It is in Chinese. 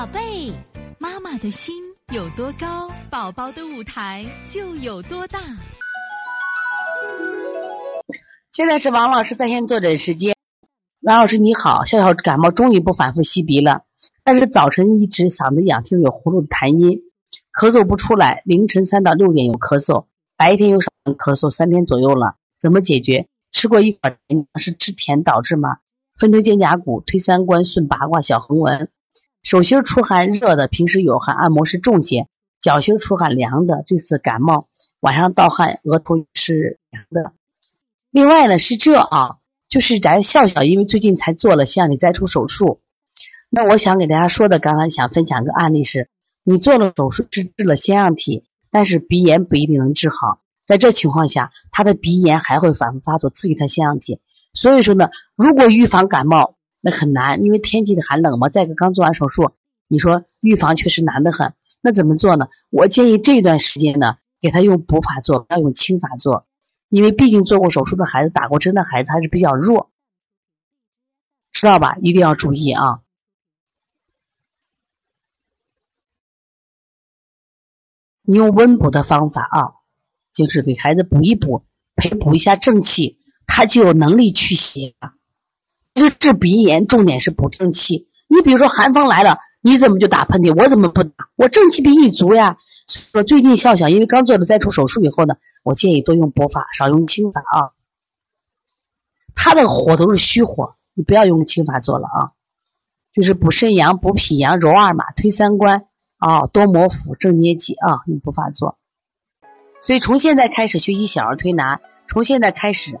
宝贝，妈妈的心有多高，宝宝的舞台就有多大。现在是王老师在线坐诊时间。王老师你好，笑笑感冒终于不反复吸鼻了，但是早晨一直嗓子痒，听有呼噜的痰音，咳嗽不出来，凌晨三到六点有咳嗽，白天又上咳嗽，三天左右了，怎么解决？吃过一款是吃甜导致吗？分推肩胛骨、推三关、顺八卦、小横纹。手心出汗热的，平时有汗，按摩是重些；脚心出汗凉的，这次感冒晚上盗汗，额头是凉的。另外呢是这啊，就是咱笑笑，因为最近才做了腺样体摘除手术。那我想给大家说的，刚才想分享个案例是，你做了手术治治了腺样体，但是鼻炎不一定能治好。在这情况下，他的鼻炎还会反复发作，刺激他腺样体。所以说呢，如果预防感冒，那很难，因为天气的寒冷嘛。再一个，刚做完手术，你说预防确实难得很。那怎么做呢？我建议这段时间呢，给他用补法做，不要用清法做，因为毕竟做过手术的孩子、打过针的孩子还是比较弱，知道吧？一定要注意啊！你用温补的方法啊，就是给孩子补一补，培补一下正气，他就有能力去邪了。治治鼻炎，重点是补正气。你比如说寒风来了，你怎么就打喷嚏？我怎么不打？我正气比你足呀。说最近笑笑，因为刚做了摘除手术以后呢，我建议多用补法，少用清法啊。他的火都是虚火，你不要用清法做了啊。就是补肾阳、补脾阳、揉二马、推三关啊，多摩腹、正捏脊啊，用补法做。所以从现在开始学习小儿推拿，从现在开始。